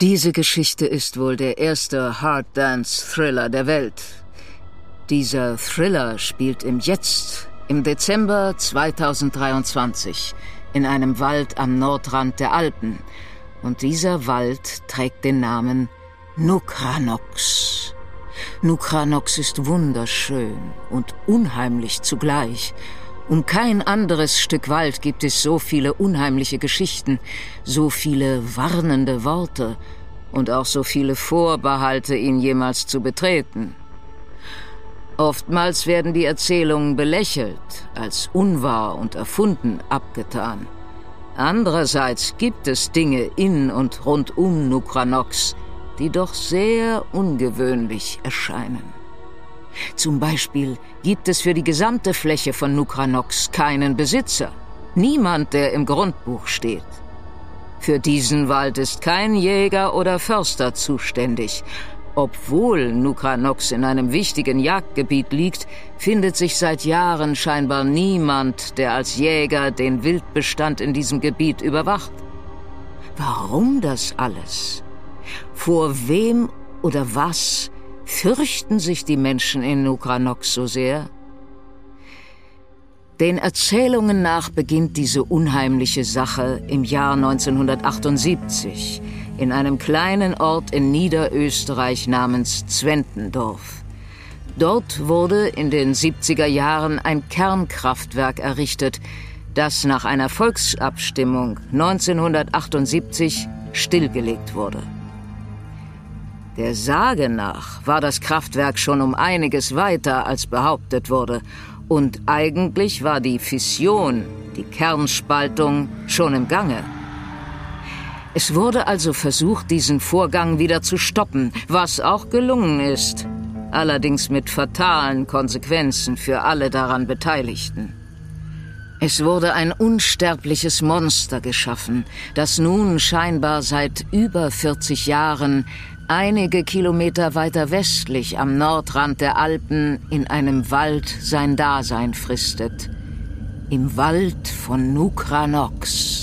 Diese Geschichte ist wohl der erste Hard Dance Thriller der Welt. Dieser Thriller spielt im Jetzt, im Dezember 2023, in einem Wald am Nordrand der Alpen. Und dieser Wald trägt den Namen Nukranox. Nukranox ist wunderschön und unheimlich zugleich. Um kein anderes Stück Wald gibt es so viele unheimliche Geschichten, so viele warnende Worte und auch so viele Vorbehalte, ihn jemals zu betreten. Oftmals werden die Erzählungen belächelt, als unwahr und erfunden abgetan. Andererseits gibt es Dinge in und rund um Nukranox, die doch sehr ungewöhnlich erscheinen. Zum Beispiel gibt es für die gesamte Fläche von Nukranox keinen Besitzer. Niemand, der im Grundbuch steht. Für diesen Wald ist kein Jäger oder Förster zuständig. Obwohl Nukranox in einem wichtigen Jagdgebiet liegt, findet sich seit Jahren scheinbar niemand, der als Jäger den Wildbestand in diesem Gebiet überwacht. Warum das alles? Vor wem oder was Fürchten sich die Menschen in Nukranox so sehr? Den Erzählungen nach beginnt diese unheimliche Sache im Jahr 1978 in einem kleinen Ort in Niederösterreich namens Zwentendorf. Dort wurde in den 70er Jahren ein Kernkraftwerk errichtet, das nach einer Volksabstimmung 1978 stillgelegt wurde. Der Sage nach war das Kraftwerk schon um einiges weiter, als behauptet wurde, und eigentlich war die Fission, die Kernspaltung, schon im Gange. Es wurde also versucht, diesen Vorgang wieder zu stoppen, was auch gelungen ist, allerdings mit fatalen Konsequenzen für alle daran Beteiligten. Es wurde ein unsterbliches Monster geschaffen, das nun scheinbar seit über 40 Jahren einige Kilometer weiter westlich am Nordrand der Alpen in einem Wald sein Dasein fristet. Im Wald von Nukranox.